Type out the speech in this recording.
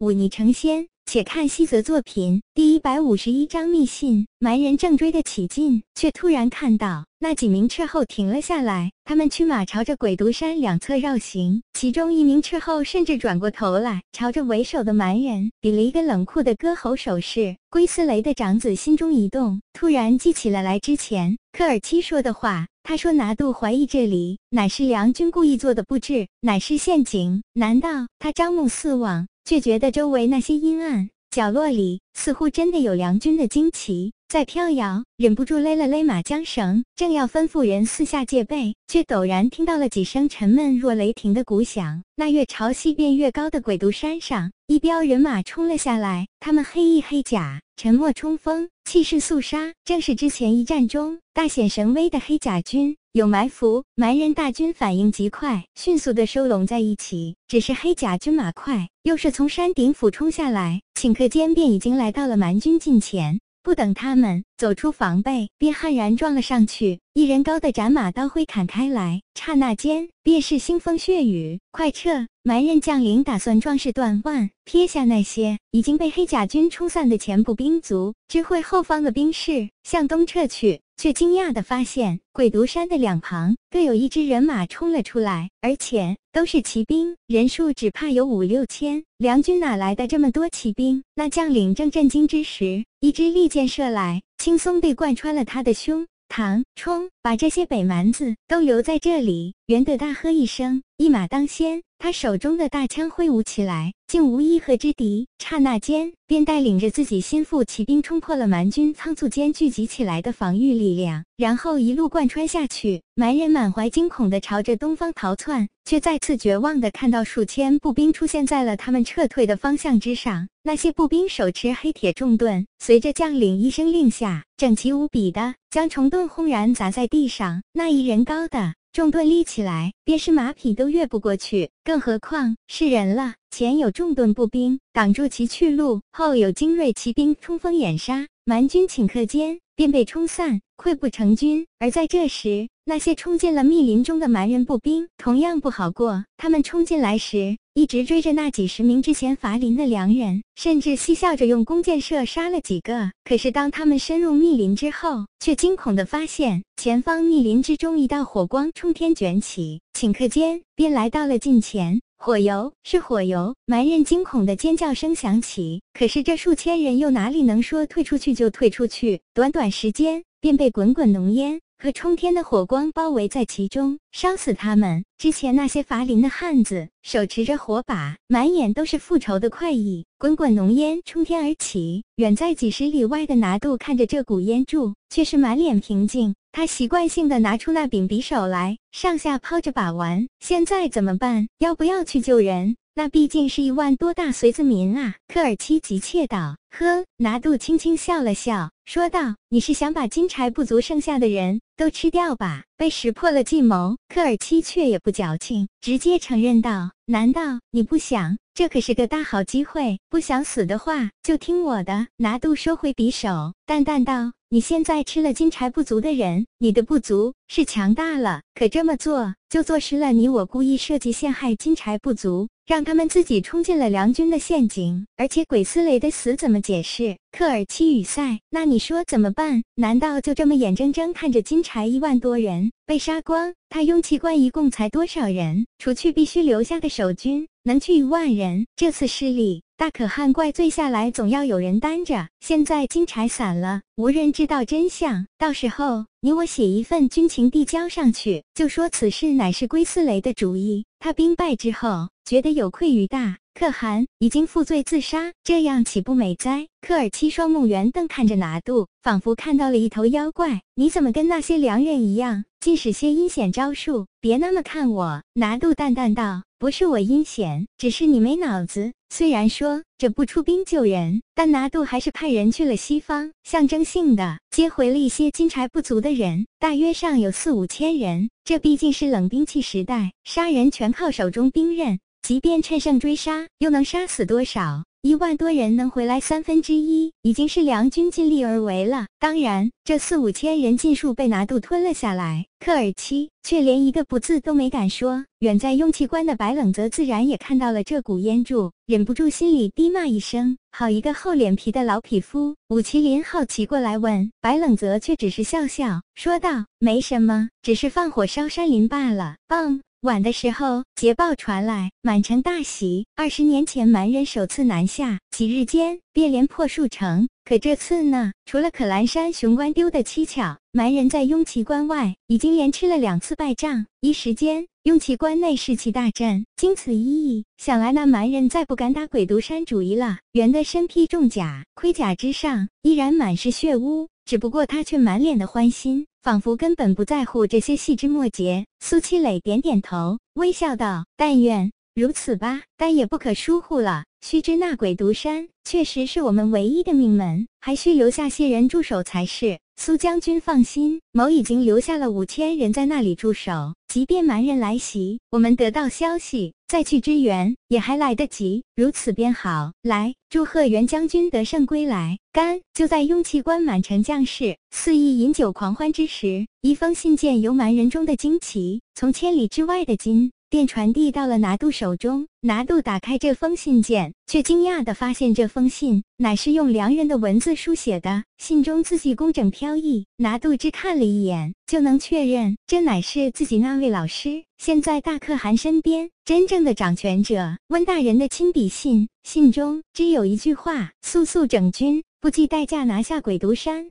忤逆成仙。且看西泽作品第一百五十一章密信。蛮人正追得起劲，却突然看到那几名斥候停了下来。他们驱马朝着鬼毒山两侧绕行，其中一名斥候甚至转过头来，朝着为首的蛮人比了一个冷酷的割喉手势。龟斯雷的长子心中一动，突然记起了来之前科尔七说的话。他说：“拿度怀疑这里乃是梁军故意做的布置，乃是陷阱。难道他张目四望？”却觉得周围那些阴暗角落里，似乎真的有梁军的惊奇在飘摇，忍不住勒了勒马缰绳，正要吩咐人四下戒备，却陡然听到了几声沉闷若雷霆的鼓响。那越朝西边越高的鬼渡山上，一彪人马冲了下来，他们黑衣黑甲，沉默冲锋，气势肃杀，正是之前一战中大显神威的黑甲军。有埋伏，蛮人大军反应极快，迅速的收拢在一起。只是黑甲军马快，又是从山顶俯冲下来，顷刻间便已经来到了蛮军近前。不等他们走出防备，便悍然撞了上去。一人高的斩马刀挥砍开来，刹那间便是腥风血雨。快撤！蛮人将领打算壮士断腕，撇下那些已经被黑甲军冲散的前部兵卒，知会后方的兵士向东撤去。却惊讶地发现，鬼毒山的两旁各有一支人马冲了出来，而且都是骑兵，人数只怕有五六千。梁军哪来的这么多骑兵？那将领正震惊之时，一支利箭射来，轻松地贯穿了他的胸膛，冲！把这些北蛮子都留在这里！元德大喝一声，一马当先。他手中的大枪挥舞起来，竟无一合之敌。刹那间，便带领着自己心腹骑兵冲破了蛮军仓促间聚集起来的防御力量，然后一路贯穿下去。蛮人满怀惊恐地朝着东方逃窜，却再次绝望地看到数千步兵出现在了他们撤退的方向之上。那些步兵手持黑铁重盾，随着将领一声令下，整齐无比的将重盾轰然砸在地上。那一人高的。重盾立起来，便是马匹都越不过去，更何况是人了。前有重盾步兵挡住其去路，后有精锐骑兵冲锋掩杀，蛮军顷刻间便被冲散，溃不成军。而在这时，那些冲进了密林中的蛮人步兵同样不好过。他们冲进来时，一直追着那几十名之前伐林的良人，甚至嬉笑着用弓箭射杀了几个。可是当他们深入密林之后，却惊恐地发现前方密林之中一道火光冲天卷起，顷刻间便来到了近前。火油是火油，蛮人惊恐的尖叫声响起。可是这数千人又哪里能说退出去就退出去？短短时间便被滚滚浓烟。和冲天的火光包围在其中，烧死他们。之前那些伐林的汉子手持着火把，满眼都是复仇的快意。滚滚浓烟冲天而起，远在几十里外的拿度看着这股烟柱，却是满脸平静。他习惯性的拿出那柄匕首来，上下抛着把玩。现在怎么办？要不要去救人？那毕竟是一万多大隋子民啊！科尔七急切道。呵，拿度轻轻笑了笑，说道：“你是想把金柴部族剩下的人都吃掉吧？”被识破了计谋，科尔七却也不矫情，直接承认道：“难道你不想？这可是个大好机会，不想死的话，就听我的。”拿度收回匕首，淡淡道：“你现在吃了金柴部族的人，你的不足是强大了。可这么做，就坐实了你我故意设计陷害金柴部族。”让他们自己冲进了梁军的陷阱，而且鬼斯雷的死怎么解释？科尔奇与塞，那你说怎么办？难道就这么眼睁睁看着金柴一万多人被杀光？他雍气关一共才多少人？除去必须留下的守军，能去一万人。这次失利。大可汗怪罪下来，总要有人担着。现在金柴散了，无人知道真相。到时候你我写一份军情递交上去，就说此事乃是龟斯雷的主意。他兵败之后，觉得有愧于大可汗，已经负罪自杀，这样岂不美哉？科尔奇七双目圆瞪看着拿度，仿佛看到了一头妖怪。你怎么跟那些良人一样，尽使些阴险招数？别那么看我。拿度淡淡道：“不是我阴险，只是你没脑子。”虽然说这不出兵救人，但拿度还是派人去了西方，象征性的接回了一些金柴不足的人，大约上有四五千人。这毕竟是冷兵器时代，杀人全靠手中兵刃，即便趁胜追杀，又能杀死多少？一万多人能回来三分之一，已经是梁军尽力而为了。当然，这四五千人尽数被拿度吞了下来，科尔七却连一个不字都没敢说。远在雍气关的白冷泽自然也看到了这股烟柱，忍不住心里低骂一声：“好一个厚脸皮的老匹夫！”武麒麟好奇过来问，白冷泽却只是笑笑说道：“没什么，只是放火烧山林罢了。”棒。晚的时候，捷报传来，满城大喜。二十年前蛮人首次南下，几日间便连破数城。可这次呢？除了可兰山雄关丢的蹊跷，蛮人在雍旗关外已经连吃了两次败仗。一时间，雍旗关内士气大振。经此一役，想来那蛮人再不敢打鬼独山主意了。袁的身披重甲，盔甲之上依然满是血污，只不过他却满脸的欢心。仿佛根本不在乎这些细枝末节。苏七磊点点头，微笑道：“但愿如此吧，但也不可疏忽了。须知那鬼毒山确实是我们唯一的命门，还需留下些人驻守才是。”苏将军放心，某已经留下了五千人在那里驻守，即便蛮人来袭，我们得到消息再去支援也还来得及。如此便好。来，祝贺袁将军得胜归来。干！就在雍气关满城将士肆意饮酒狂欢之时，一封信件由蛮人中的惊奇从千里之外的金。便传递到了拿度手中。拿度打开这封信件，却惊讶地发现这封信乃是用良人的文字书写的。信中字迹工整飘逸，拿度只看了一眼就能确认，这乃是自己那位老师现在大可汗身边真正的掌权者温大人的亲笔信。信中只有一句话：速速整军，不计代价拿下鬼毒山。